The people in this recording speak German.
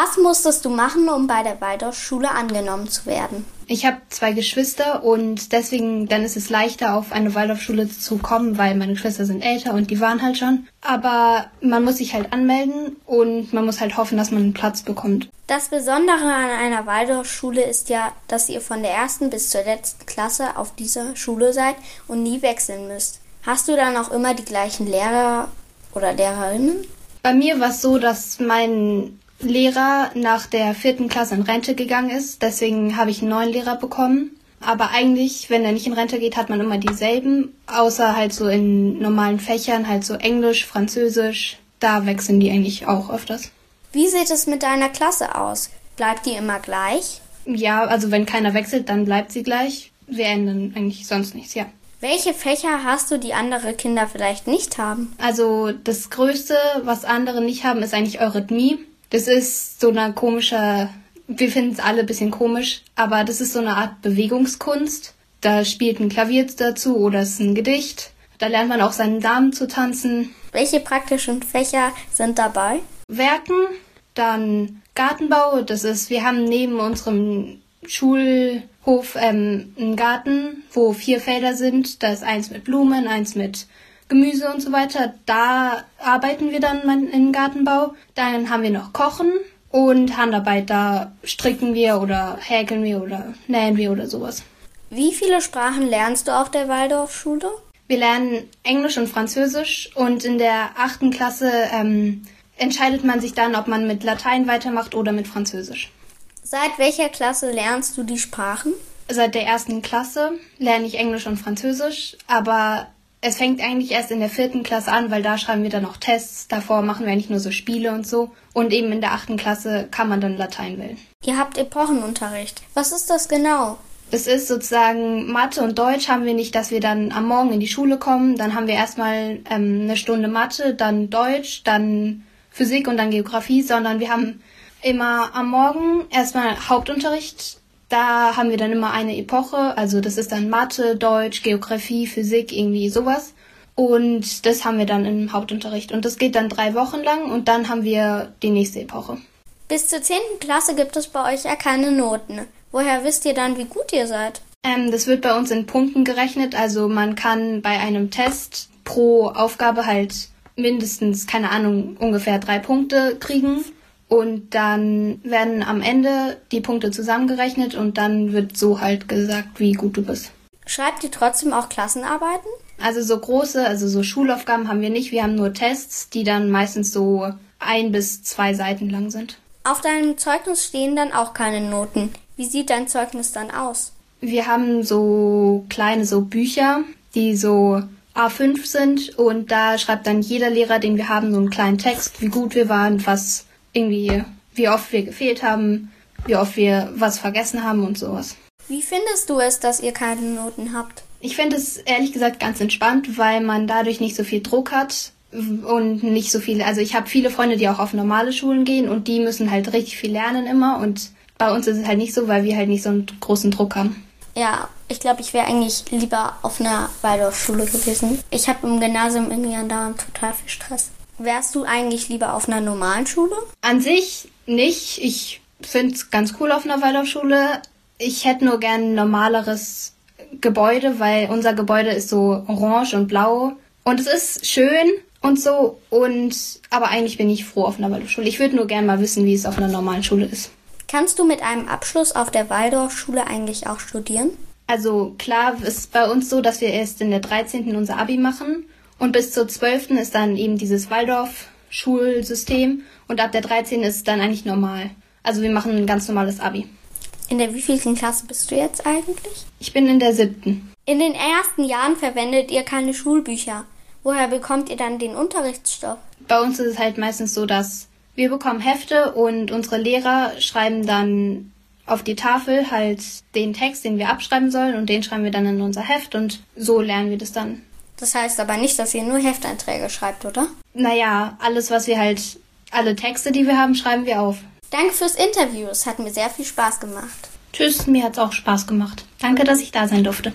Was musstest du machen, um bei der Waldorfschule angenommen zu werden? Ich habe zwei Geschwister und deswegen dann ist es leichter auf eine Waldorfschule zu kommen, weil meine Geschwister sind älter und die waren halt schon. Aber man muss sich halt anmelden und man muss halt hoffen, dass man einen Platz bekommt. Das Besondere an einer Waldorfschule ist ja, dass ihr von der ersten bis zur letzten Klasse auf dieser Schule seid und nie wechseln müsst. Hast du dann auch immer die gleichen Lehrer oder Lehrerinnen? Bei mir war es so, dass mein Lehrer nach der vierten Klasse in Rente gegangen ist. Deswegen habe ich einen neuen Lehrer bekommen. Aber eigentlich, wenn er nicht in Rente geht, hat man immer dieselben, außer halt so in normalen Fächern, halt so Englisch, Französisch. Da wechseln die eigentlich auch öfters. Wie sieht es mit deiner Klasse aus? Bleibt die immer gleich? Ja, also wenn keiner wechselt, dann bleibt sie gleich. Wir ändern eigentlich sonst nichts, ja. Welche Fächer hast du, die andere Kinder vielleicht nicht haben? Also das Größte, was andere nicht haben, ist eigentlich Eurythmie. Das ist so eine komische, wir finden es alle ein bisschen komisch, aber das ist so eine Art Bewegungskunst. Da spielt ein Klavier dazu oder es ist ein Gedicht. Da lernt man auch seinen Damen zu tanzen. Welche praktischen Fächer sind dabei? Werken, dann Gartenbau. Das ist, wir haben neben unserem Schulhof ähm, einen Garten, wo vier Felder sind. Da ist eins mit Blumen, eins mit Gemüse und so weiter. Da arbeiten wir dann im Gartenbau. Dann haben wir noch Kochen und Handarbeit. Da stricken wir oder häkeln wir oder nähen wir oder sowas. Wie viele Sprachen lernst du auf der Waldorfschule? Wir lernen Englisch und Französisch und in der achten Klasse ähm, entscheidet man sich dann, ob man mit Latein weitermacht oder mit Französisch. Seit welcher Klasse lernst du die Sprachen? Seit der ersten Klasse lerne ich Englisch und Französisch, aber es fängt eigentlich erst in der vierten Klasse an, weil da schreiben wir dann noch Tests. Davor machen wir eigentlich nur so Spiele und so. Und eben in der achten Klasse kann man dann Latein wählen. Ihr habt Epochenunterricht. Was ist das genau? Das ist sozusagen Mathe und Deutsch haben wir nicht, dass wir dann am Morgen in die Schule kommen. Dann haben wir erstmal ähm, eine Stunde Mathe, dann Deutsch, dann Physik und dann Geografie, sondern wir haben immer am Morgen erstmal Hauptunterricht, da haben wir dann immer eine Epoche, also das ist dann Mathe, Deutsch, Geografie, Physik, irgendwie sowas. Und das haben wir dann im Hauptunterricht. Und das geht dann drei Wochen lang und dann haben wir die nächste Epoche. Bis zur 10. Klasse gibt es bei euch ja keine Noten. Woher wisst ihr dann, wie gut ihr seid? Ähm, das wird bei uns in Punkten gerechnet. Also man kann bei einem Test pro Aufgabe halt mindestens, keine Ahnung, ungefähr drei Punkte kriegen. Und dann werden am Ende die Punkte zusammengerechnet und dann wird so halt gesagt, wie gut du bist. Schreibt ihr trotzdem auch Klassenarbeiten? Also so große, also so Schulaufgaben haben wir nicht. Wir haben nur Tests, die dann meistens so ein bis zwei Seiten lang sind. Auf deinem Zeugnis stehen dann auch keine Noten. Wie sieht dein Zeugnis dann aus? Wir haben so kleine so Bücher, die so A5 sind und da schreibt dann jeder Lehrer, den wir haben, so einen kleinen Text, wie gut wir waren, was irgendwie, wie oft wir gefehlt haben, wie oft wir was vergessen haben und sowas. Wie findest du es, dass ihr keine Noten habt? Ich finde es ehrlich gesagt ganz entspannt, weil man dadurch nicht so viel Druck hat und nicht so viele. Also ich habe viele Freunde, die auch auf normale Schulen gehen und die müssen halt richtig viel lernen immer und bei uns ist es halt nicht so, weil wir halt nicht so einen großen Druck haben. Ja, ich glaube, ich wäre eigentlich lieber auf einer Waldorfschule gewesen. Ich habe im Gymnasium irgendwie andauernd total viel Stress. Wärst du eigentlich lieber auf einer normalen Schule? An sich nicht. Ich finde es ganz cool auf einer Waldorfschule. Ich hätte nur gern ein normaleres Gebäude, weil unser Gebäude ist so orange und blau. Und es ist schön und so. Und aber eigentlich bin ich froh auf einer Waldorfschule. Ich würde nur gern mal wissen, wie es auf einer normalen Schule ist. Kannst du mit einem Abschluss auf der Waldorfschule eigentlich auch studieren? Also klar ist bei uns so, dass wir erst in der 13. unser Abi machen und bis zur 12. ist dann eben dieses Waldorf-Schulsystem. Und ab der 13. ist es dann eigentlich normal. Also wir machen ein ganz normales Abi. In der wievielten Klasse bist du jetzt eigentlich? Ich bin in der siebten. In den ersten Jahren verwendet ihr keine Schulbücher. Woher bekommt ihr dann den Unterrichtsstoff? Bei uns ist es halt meistens so, dass wir bekommen Hefte und unsere Lehrer schreiben dann auf die Tafel halt den Text, den wir abschreiben sollen und den schreiben wir dann in unser Heft und so lernen wir das dann. Das heißt aber nicht, dass ihr nur Hefteinträge schreibt, oder? Naja, alles, was wir halt, alle Texte, die wir haben, schreiben wir auf. Danke fürs Interview. Es hat mir sehr viel Spaß gemacht. Tschüss, mir hat's auch Spaß gemacht. Danke, dass ich da sein durfte.